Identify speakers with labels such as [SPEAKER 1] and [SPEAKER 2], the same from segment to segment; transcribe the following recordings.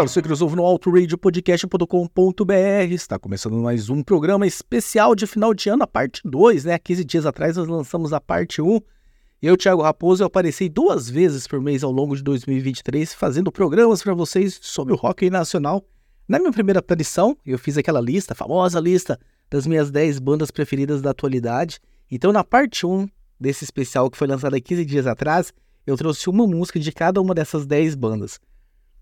[SPEAKER 1] Para você que nos ouve no autoradiopodcast.com.br, está começando mais um programa especial de final de ano, a parte 2, né? 15 dias atrás nós lançamos a parte 1. Eu, Thiago Raposo, eu apareci duas vezes por mês ao longo de 2023 fazendo programas para vocês sobre o rock nacional. Na minha primeira aparição, eu fiz aquela lista, a famosa lista das minhas 10 bandas preferidas da atualidade. Então, na parte 1 desse especial que foi lançado há 15 dias atrás, eu trouxe uma música de cada uma dessas 10 bandas.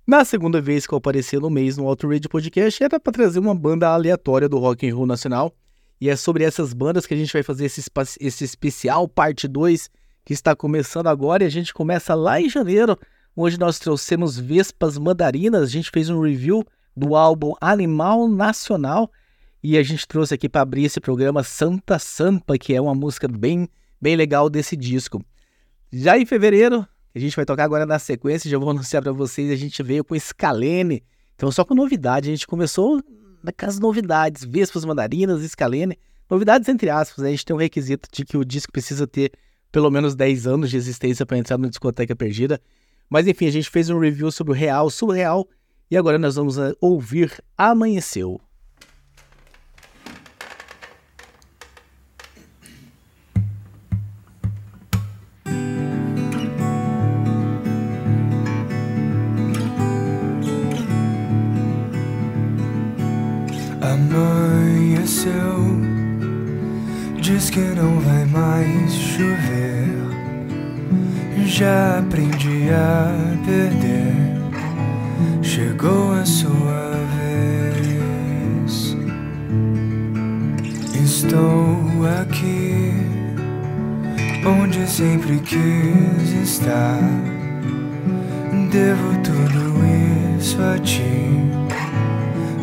[SPEAKER 1] Na segunda vez que eu apareci no mês no Radio Podcast, era para trazer uma banda aleatória do rock and roll nacional. E é sobre essas bandas que a gente vai fazer esse, esse especial, parte 2, que está começando agora. E a gente começa lá em janeiro, onde nós trouxemos Vespas Mandarinas. A gente fez um review do álbum Animal Nacional. E a gente trouxe aqui para abrir esse programa Santa Sampa, que é uma música bem, bem legal desse disco. Já em fevereiro, a gente vai tocar agora na sequência, já vou anunciar para vocês, a gente veio com Scalene. Então só com novidade, a gente começou com as novidades, Vespas Mandarinas, Scalene, novidades entre aspas, né? a gente tem um requisito de que o disco precisa ter pelo menos 10 anos de existência para entrar no Discoteca Perdida. Mas enfim, a gente fez um review sobre o Real, Surreal, e agora nós vamos eh, ouvir Amanheceu.
[SPEAKER 2] Diz que não vai mais chover. Já aprendi a perder.
[SPEAKER 3] chegou a sua vez. Estou aqui, onde sempre quis estar. Devo tudo isso a ti,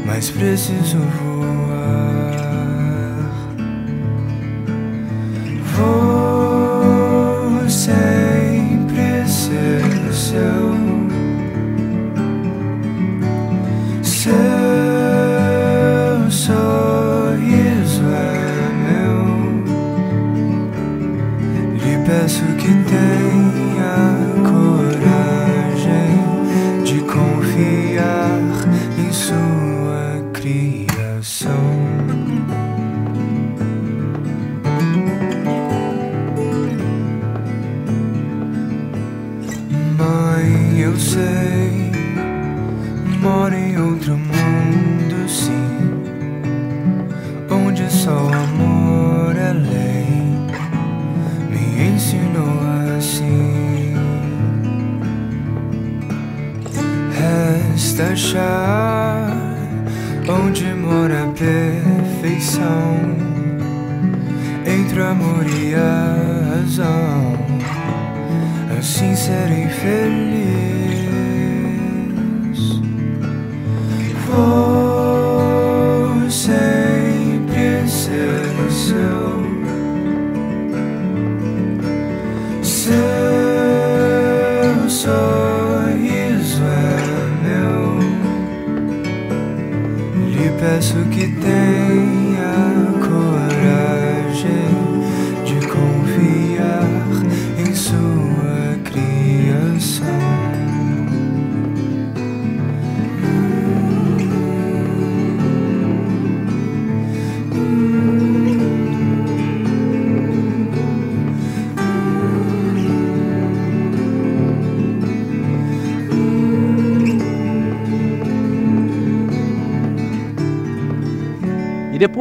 [SPEAKER 3] mas preciso voar. Vou achar onde mora a perfeição entre o amor e a razão assim serei feliz.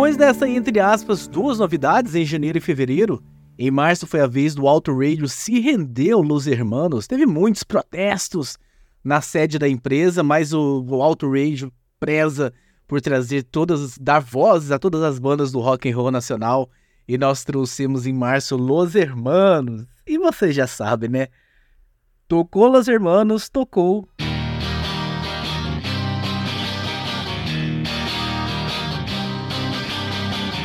[SPEAKER 1] Depois dessa, entre aspas, duas novidades em janeiro e fevereiro, em março foi a vez do Alto Radio se render ao Los Hermanos. Teve muitos protestos na sede da empresa, mas o, o Alto Radio preza por trazer todas, dar vozes a todas as bandas do rock and roll nacional. E nós trouxemos em março Los Hermanos. E você já sabe, né? Tocou Los Hermanos, tocou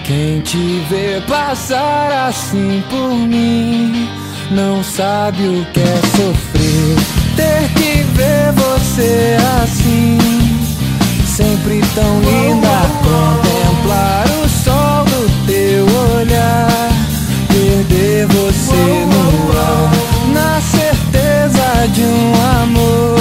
[SPEAKER 3] Quem te vê passar assim por mim não sabe o que é sofrer. Ter que ver você assim, sempre tão linda. Contemplar o sol do teu olhar, perder você no ar, na certeza de um amor,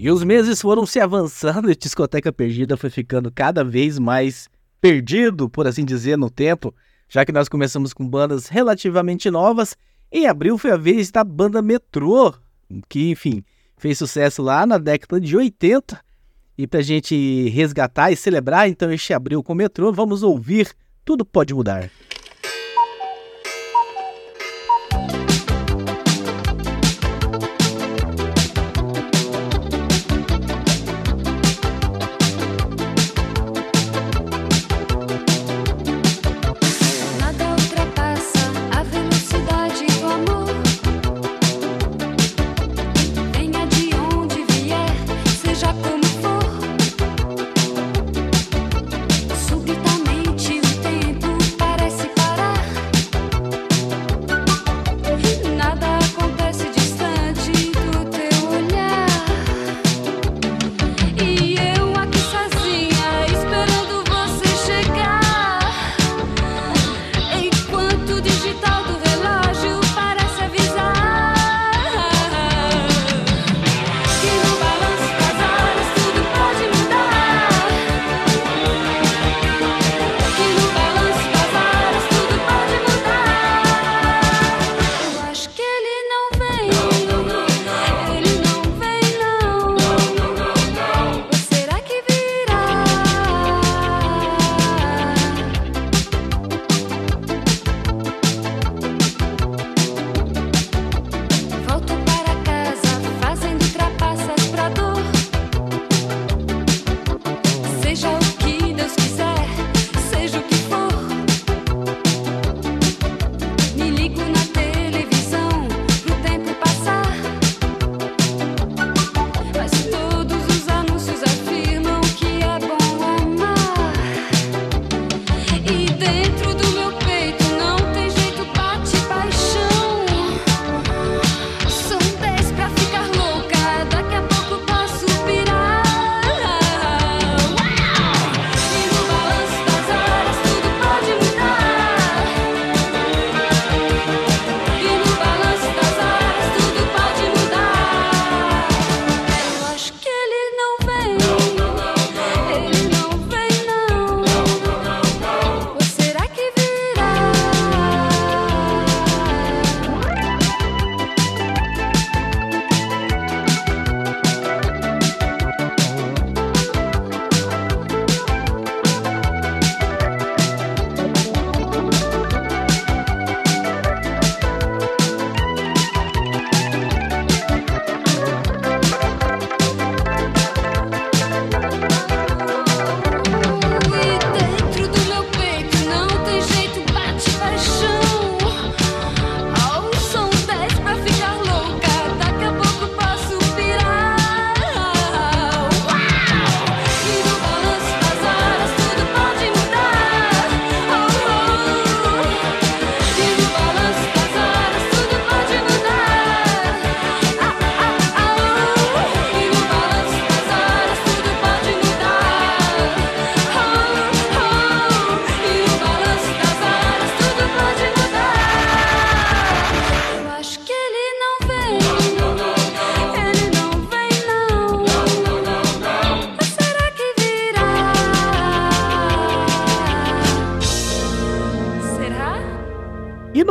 [SPEAKER 4] E os meses foram se avançando e a discoteca perdida foi ficando cada vez mais perdido, por assim dizer, no tempo, já que nós começamos com bandas relativamente novas. Em abril foi a vez da banda Metrô, que, enfim, fez sucesso lá na década de 80. E pra gente resgatar e celebrar, então, este abril com o Metrô, vamos ouvir Tudo Pode Mudar.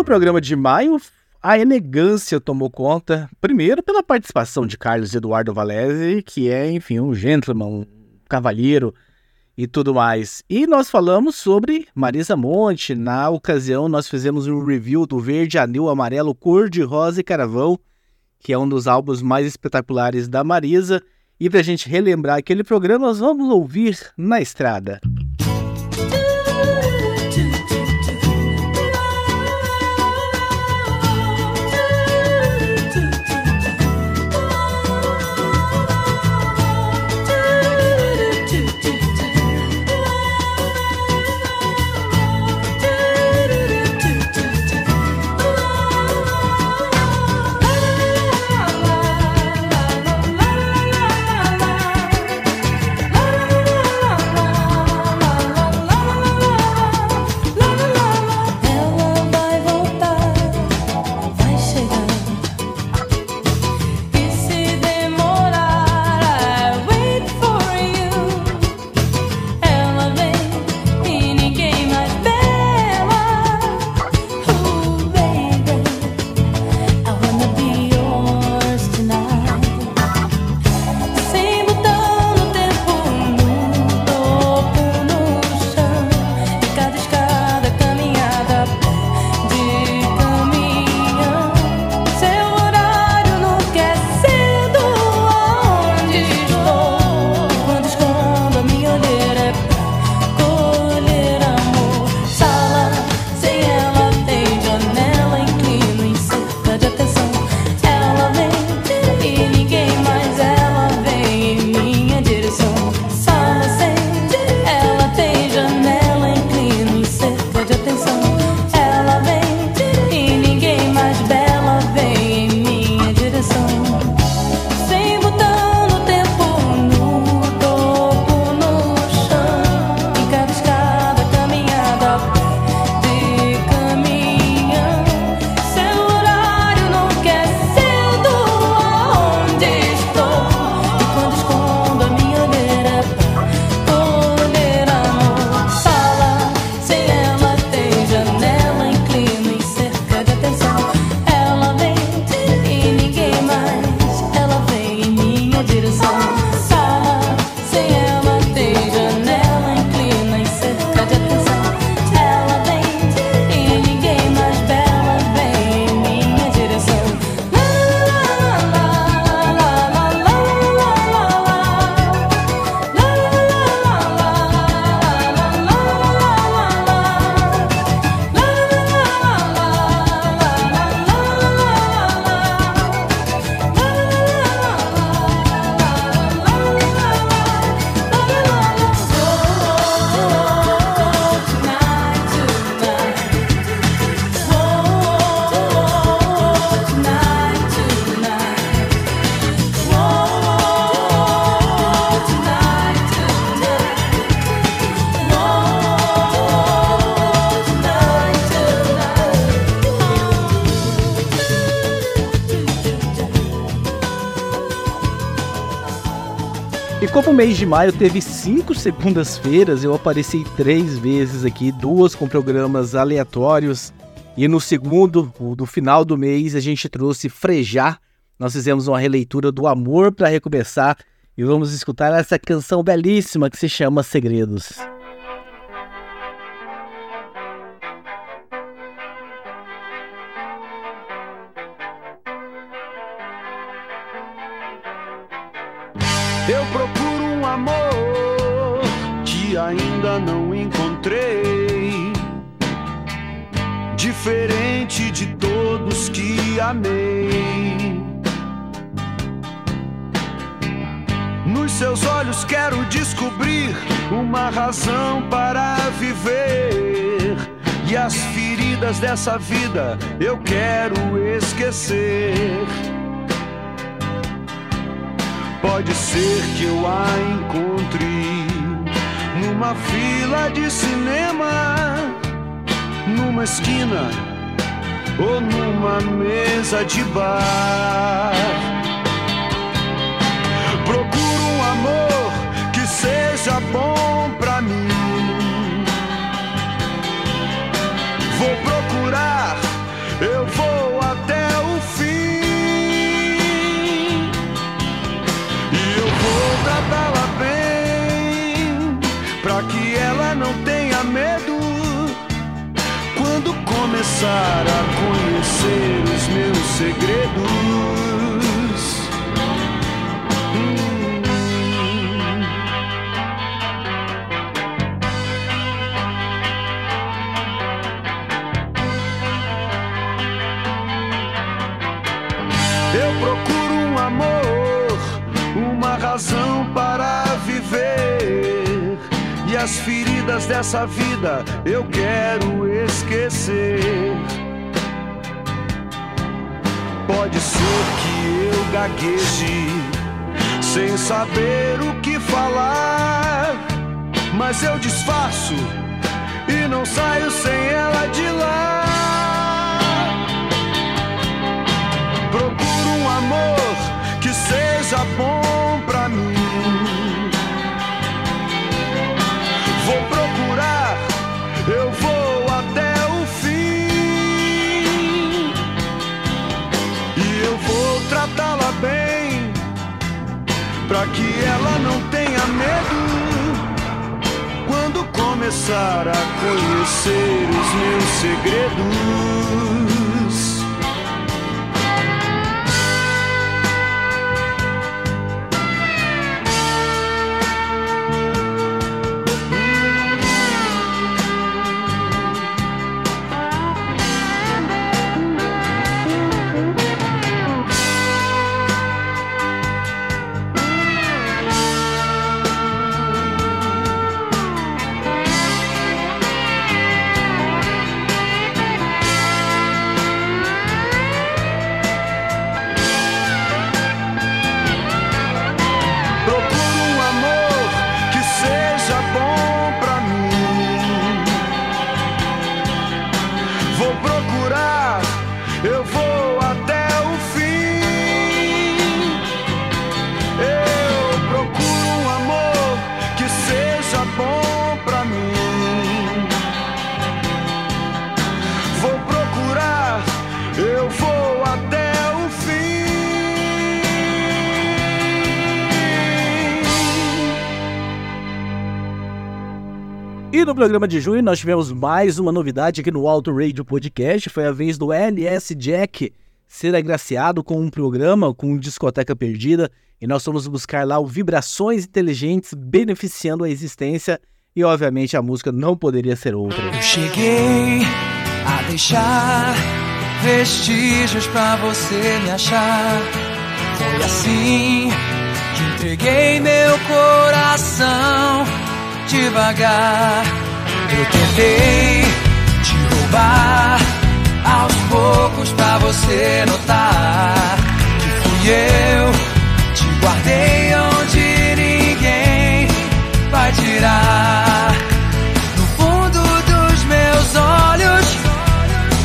[SPEAKER 4] programa de maio,
[SPEAKER 5] a elegância tomou conta, primeiro pela participação de Carlos Eduardo Valese, que é, enfim, um gentleman, um cavalheiro e tudo mais. E nós falamos sobre Marisa Monte. Na ocasião, nós fizemos um review do Verde, Anil, Amarelo, Cor de Rosa e Caravão, que é um dos álbuns mais espetaculares da Marisa. E para a gente relembrar aquele programa, nós vamos ouvir Na Estrada.
[SPEAKER 1] E
[SPEAKER 5] como o mês de maio teve cinco segundas-feiras, eu apareci três vezes aqui, duas com programas aleatórios. E no segundo, do final do mês, a gente trouxe Frejar. Nós fizemos uma releitura do Amor para Recomeçar. E vamos escutar essa canção belíssima que se chama Segredos.
[SPEAKER 6] Eu ainda não encontrei. Diferente de todos que amei. Nos seus olhos quero descobrir uma razão para viver. E as feridas dessa vida eu quero esquecer. Pode ser que eu a encontre numa fila de cinema, numa esquina ou numa mesa de bar. Procuro um amor que seja bom não tenha medo quando começar a conhecer os meus segredos. As feridas dessa vida eu quero esquecer. Pode ser que eu gagueje, sem saber o que falar. Mas eu disfarço e não saio sem ela de lá. Procuro um amor que seja bom pra mim. Pra que ela não tenha medo. Quando começar a conhecer os meus segredos.
[SPEAKER 1] Programa de junho nós tivemos mais uma novidade aqui no Auto Radio Podcast. Foi a vez do LS Jack ser agraciado com um programa com Discoteca Perdida. E nós fomos buscar lá o Vibrações Inteligentes beneficiando a existência. E obviamente a música não poderia ser outra.
[SPEAKER 2] Eu cheguei a deixar vestígios pra você me achar. Foi assim que entreguei meu coração devagar. Eu tentei te roubar aos poucos pra você notar que fui eu. Te guardei onde ninguém vai tirar. No fundo dos meus olhos,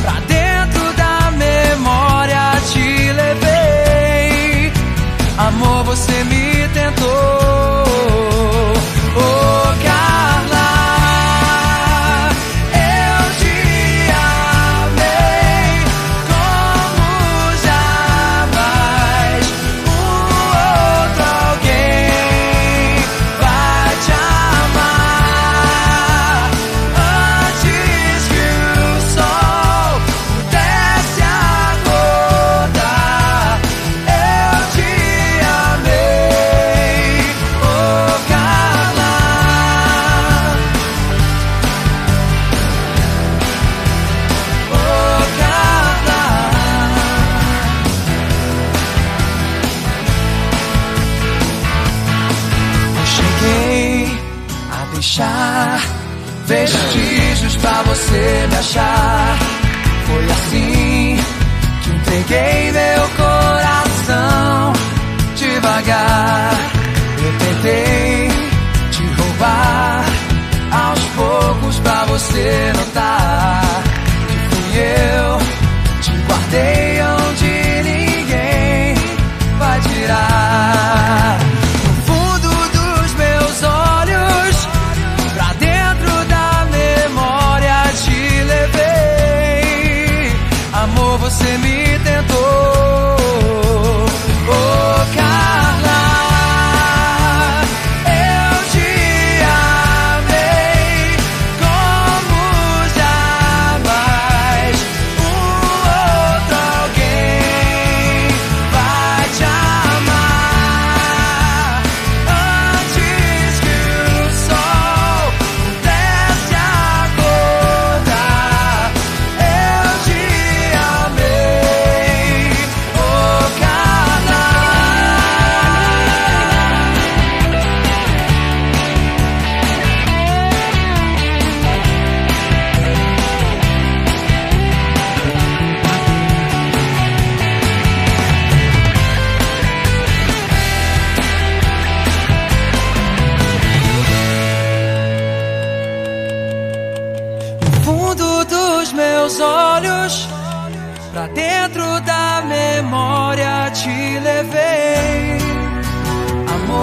[SPEAKER 2] pra dentro da memória te levei. Amor, você me tentou. Oh,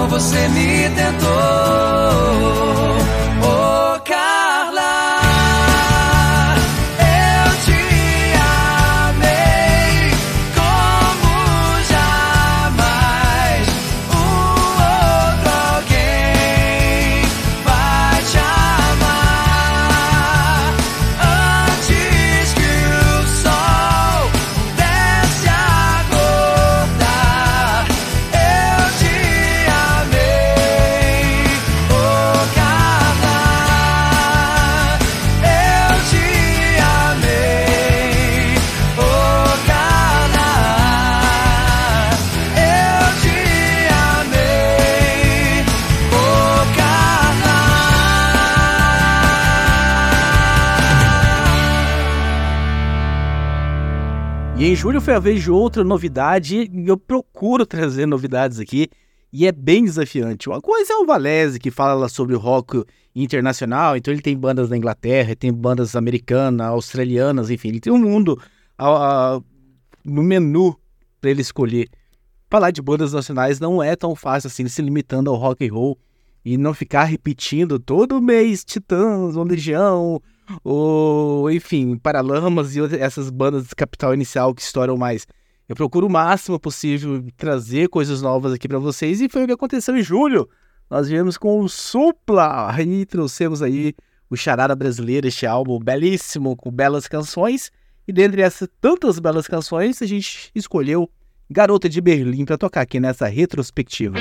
[SPEAKER 2] você me tentou.
[SPEAKER 1] Julho foi a vez de outra novidade, e eu procuro trazer novidades aqui, e é bem desafiante. Uma coisa é o Valese, que fala sobre o rock internacional, então ele tem bandas da Inglaterra, tem bandas americanas, australianas, enfim, ele tem um mundo ah, ah, no menu para ele escolher. Falar de bandas nacionais não é tão fácil assim, se limitando ao rock and roll e não ficar repetindo todo mês Titãs, Legião, ou enfim, Paralamas e essas bandas de capital inicial que estouram mais. Eu procuro o máximo possível trazer coisas novas aqui para vocês e foi o que aconteceu em julho. Nós viemos com o Supla e trouxemos aí o Charada Brasileiro, este álbum belíssimo, com belas canções. E dentre essas tantas belas canções, a gente escolheu Garota de Berlim para tocar aqui nessa retrospectiva.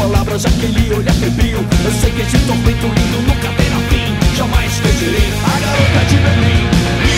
[SPEAKER 7] Palavras, aquele olhar febril Eu sei que esse tormento lindo nunca terá fim Jamais esquecerei a garota de Berlim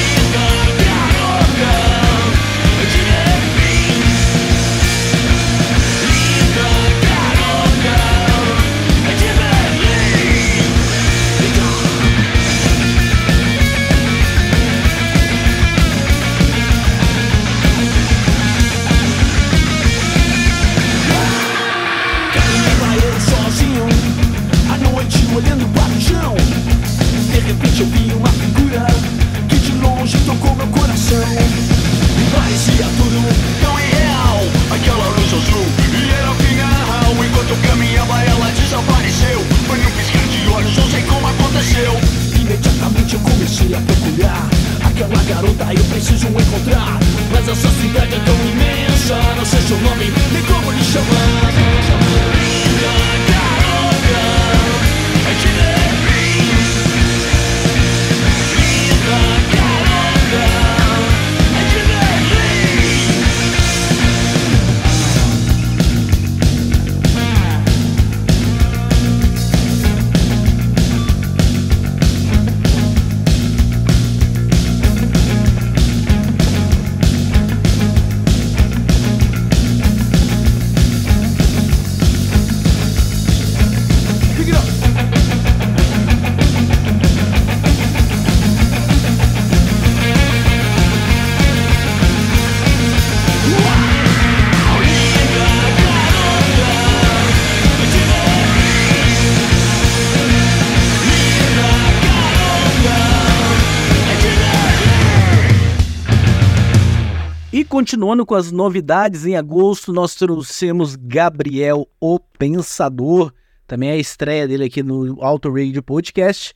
[SPEAKER 1] Continuando com as novidades, em agosto nós trouxemos Gabriel o Pensador, também é a estreia dele aqui no Auto Radio Podcast.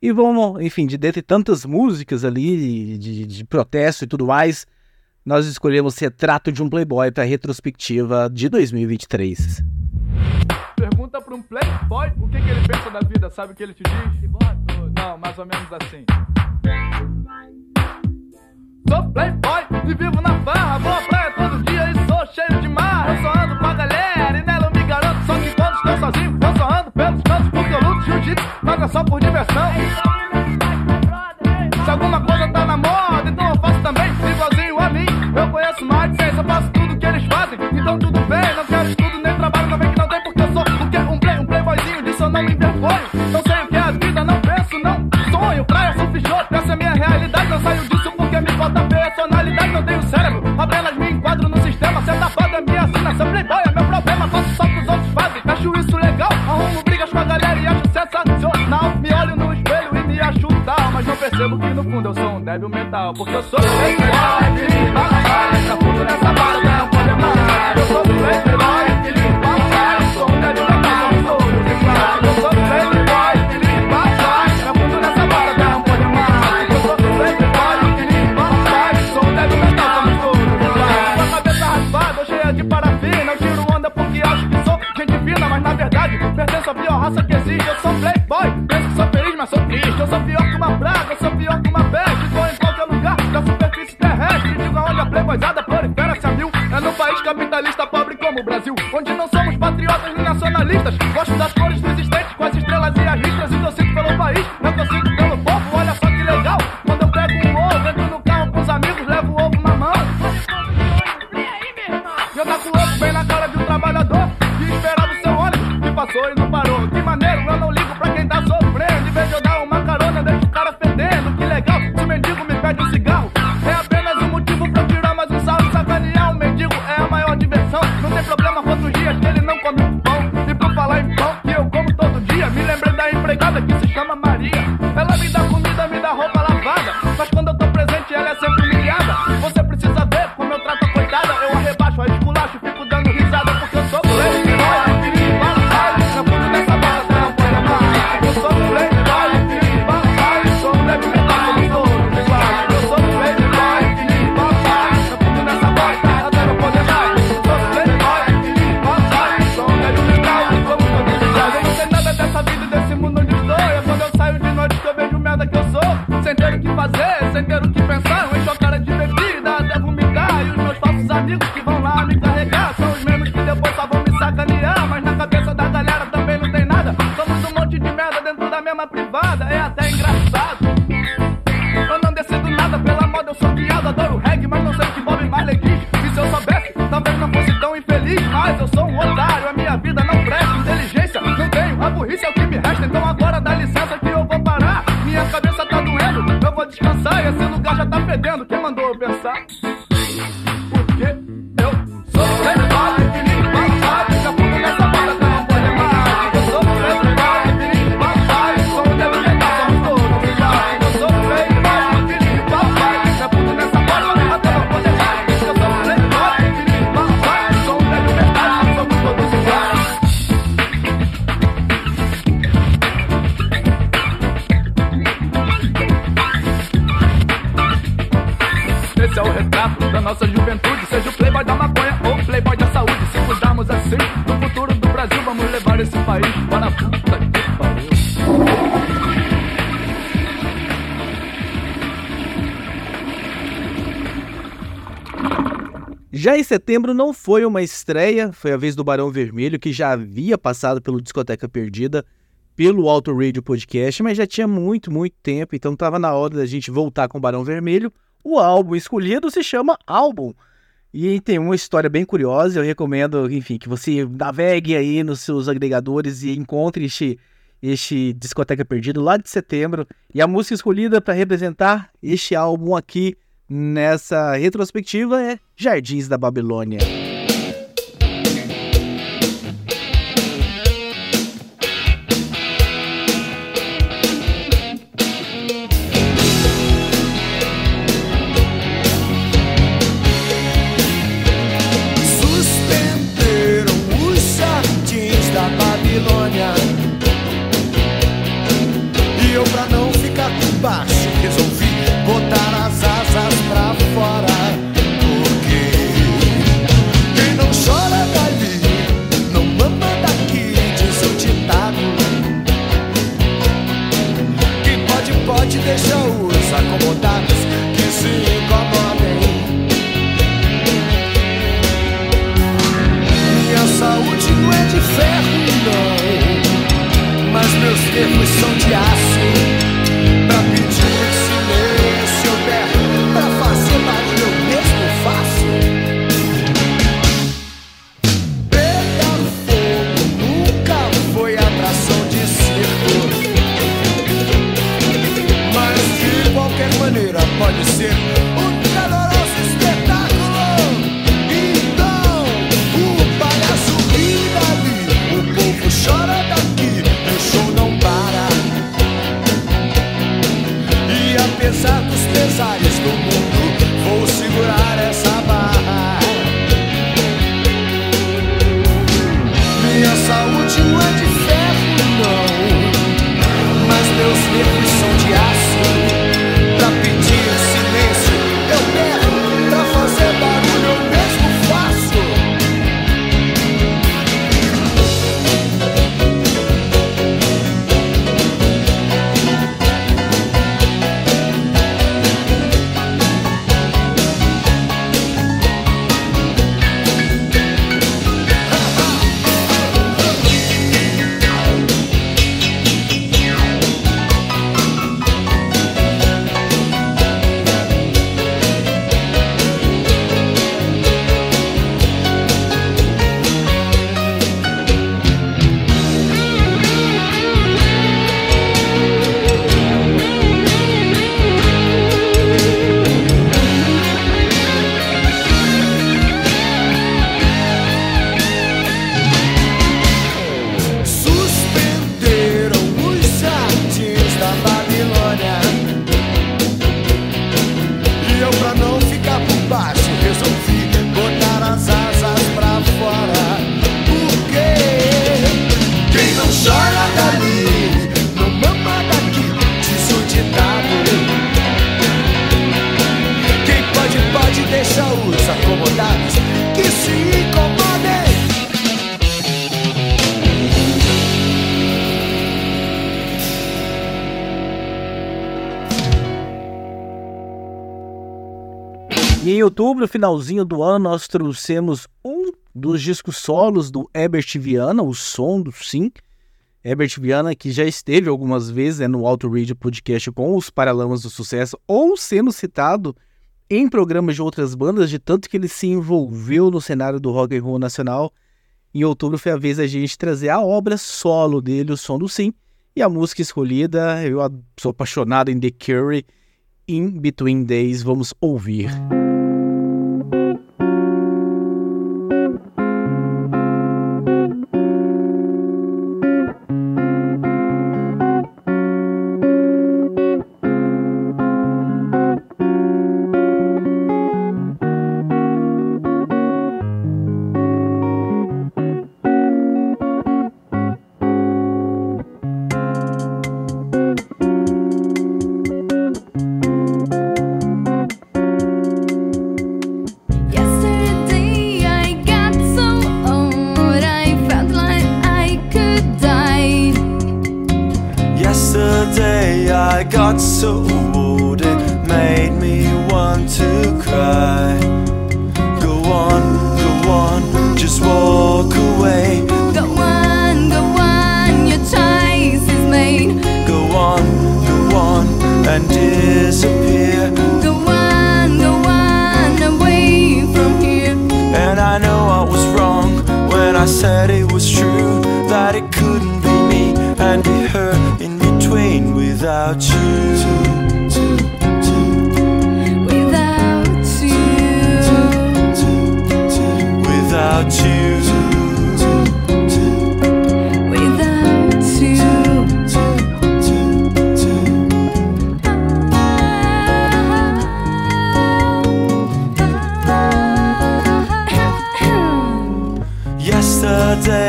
[SPEAKER 1] E vamos, enfim, de dentre tantas músicas ali, de, de protesto e tudo mais, nós escolhemos Retrato de um Playboy para a retrospectiva de 2023.
[SPEAKER 8] Pergunta para um playboy o que, que, ele pensa da vida, sabe o que ele te diz? Não, mais ou menos assim. Sou playboy e vivo na farra. Vou à praia todo dia e sou cheio de marra. Eu só ando pra galera e nela eu me garanto. Só que quando estou sozinho, eu só ando pelos cantos. Porque eu luto jiu-jitsu, paga só por diversão. Se alguma coisa tá na moda, então eu faço também. Igualzinho a mim, eu conheço mais de seis. Eu faço tudo que eles fazem, então tudo bem. Não quero estudo nem trabalho também que não tem. Porque eu sou o que um play, um playboyzinho. Disso eu não me envergonho. Não sei o que é a vida, não penso, não sonho. Praia, surf, show, essa é minha tal, porque eu sou é o retrato da nossa juventude. Seja o playboy da maconha ou o playboy da saúde. Se assim futuro do Brasil, vamos levar esse país para a puta que pariu.
[SPEAKER 1] Já em setembro não foi uma estreia, foi a vez do Barão Vermelho, que já havia passado pelo Discoteca Perdida, pelo Auto Radio Podcast, mas já tinha muito, muito tempo, então estava na hora da gente voltar com o Barão Vermelho. O álbum escolhido se chama Álbum. E tem uma história bem curiosa, eu recomendo, enfim, que você navegue aí nos seus agregadores e encontre este, este Discoteca Perdido lá de setembro. E a música escolhida para representar este álbum aqui nessa retrospectiva é Jardins da Babilônia. incomodadas Outubro, finalzinho do ano, nós trouxemos um dos discos solos do Herbert Viana, o som do Sim. Herbert Viana, que já esteve algumas vezes né, no Auto Radio Podcast com os Paralamas do Sucesso, ou sendo citado em programas de outras bandas, de tanto que ele se envolveu no cenário do rock and roll nacional. Em outubro foi a vez da gente trazer a obra solo dele, o som do Sim, e a música escolhida, eu sou apaixonado em The Curry, In Between Days, vamos ouvir.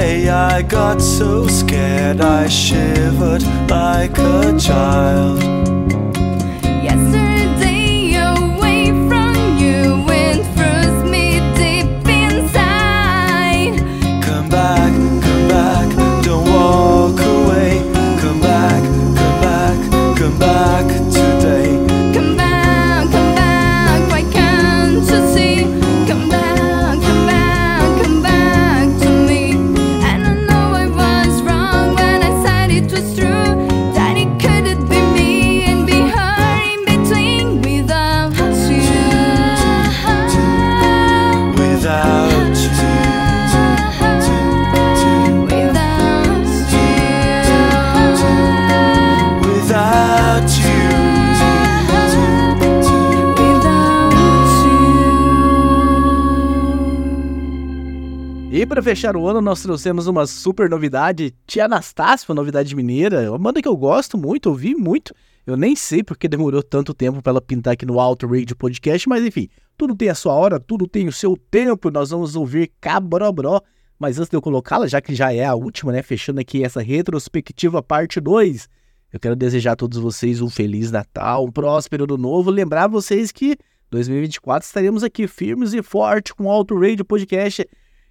[SPEAKER 9] Yesterday I got so
[SPEAKER 10] scared I shivered like a child.
[SPEAKER 1] Fechar o ano, nós trouxemos uma super novidade, Tia Anastácio, uma novidade mineira, é uma banda que eu gosto muito, ouvi muito. Eu nem sei porque demorou tanto tempo para ela pintar aqui no Alto Radio Podcast, mas enfim, tudo tem a sua hora, tudo tem o seu tempo. Nós vamos ouvir Cabrobró. Mas antes de eu colocá-la, já que já é a última, né, fechando aqui essa retrospectiva parte 2, eu quero desejar a todos vocês um feliz Natal, um próspero ano novo, lembrar vocês que 2024 estaremos aqui firmes e fortes com o Alto Radio Podcast.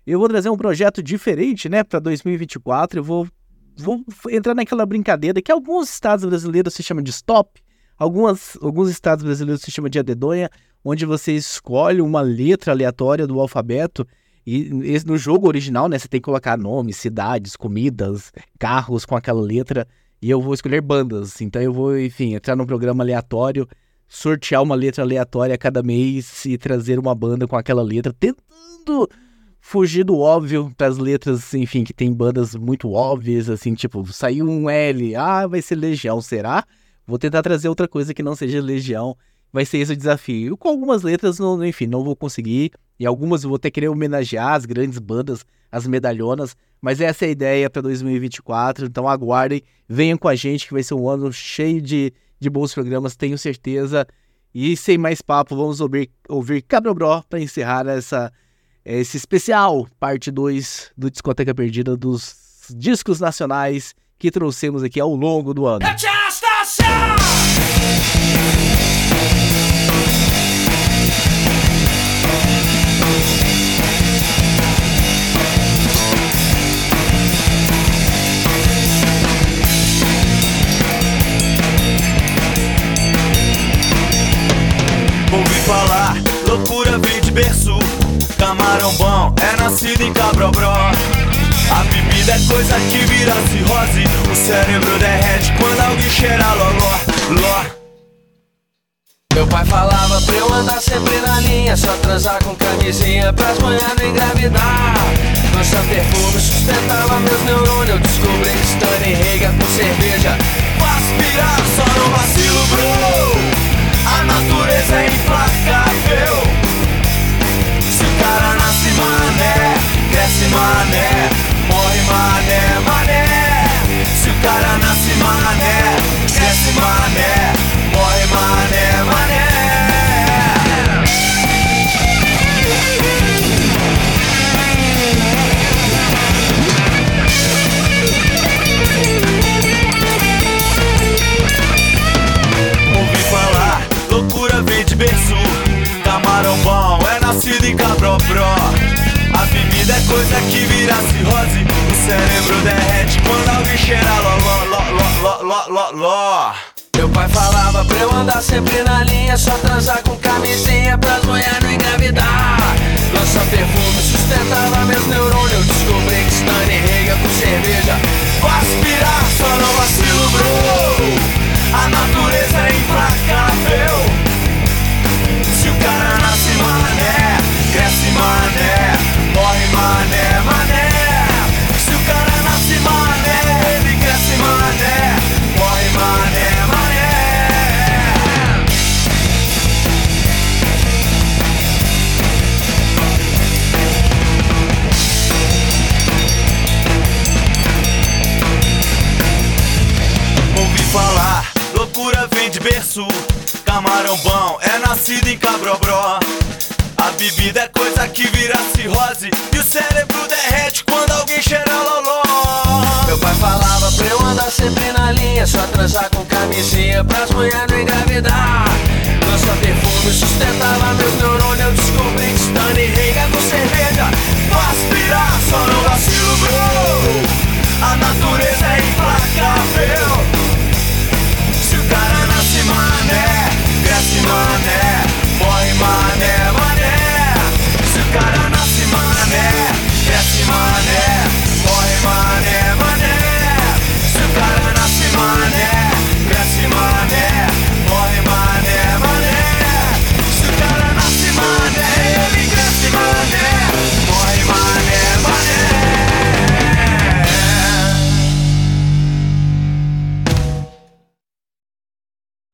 [SPEAKER 1] Eu vou trazer um projeto diferente, né, para 2024. Eu vou, vou entrar naquela brincadeira que alguns estados brasileiros se chamam de stop, algumas, alguns estados brasileiros se chamam de adedonha, onde você escolhe uma letra aleatória do alfabeto e no jogo original, né, você tem que colocar nomes, cidades, comidas, carros com aquela letra. E eu vou escolher bandas. Então eu vou, enfim, entrar num programa aleatório, sortear uma letra aleatória a cada mês e trazer uma banda com aquela letra, tentando fugir do óbvio para as letras, enfim, que tem bandas muito óbvias, assim, tipo, saiu um L, ah, vai ser Legião, será? Vou tentar trazer outra coisa que não seja Legião. Vai ser esse o desafio. Com algumas letras, não, enfim, não vou conseguir. E algumas eu vou até querer homenagear as grandes bandas, as medalhonas. Mas essa é a ideia para 2024. Então aguardem, venham com a gente, que vai ser um ano cheio de, de bons programas, tenho certeza. E sem mais papo, vamos ouvir, ouvir Cabrobró para encerrar essa, é esse especial, parte 2 do Discoteca Perdida dos discos nacionais que trouxemos aqui ao longo do ano.
[SPEAKER 9] Ouvi falar, loucura vem de berço Camarão bom é nascido em Cabrobró. A bebida é coisa que vira cirrose. O cérebro derrete quando alguém cheira loló, ló. Meu pai falava pra eu andar sempre na linha Só transar com camisinha pras mulher não engravidar Nossa perfume sustentava meus neurônios Eu descobri Stanley rega com cerveja Faz pirar, só no vacilo, bro A natureza é implacável mane, moj mane, mane Çıkar anası mane, cesi mane que vira cirrose O cérebro derrete quando alguém cheira ló, ló, ló, ló, ló, ló, ló. Meu pai falava pra eu andar sempre na linha Só transar com camisinha pras mulher não engravidar. Lança perfume sustentava meus neurônios Eu descobri que Stanley rega com cerveja. Vou aspirar, só não vacilo, bro. A natureza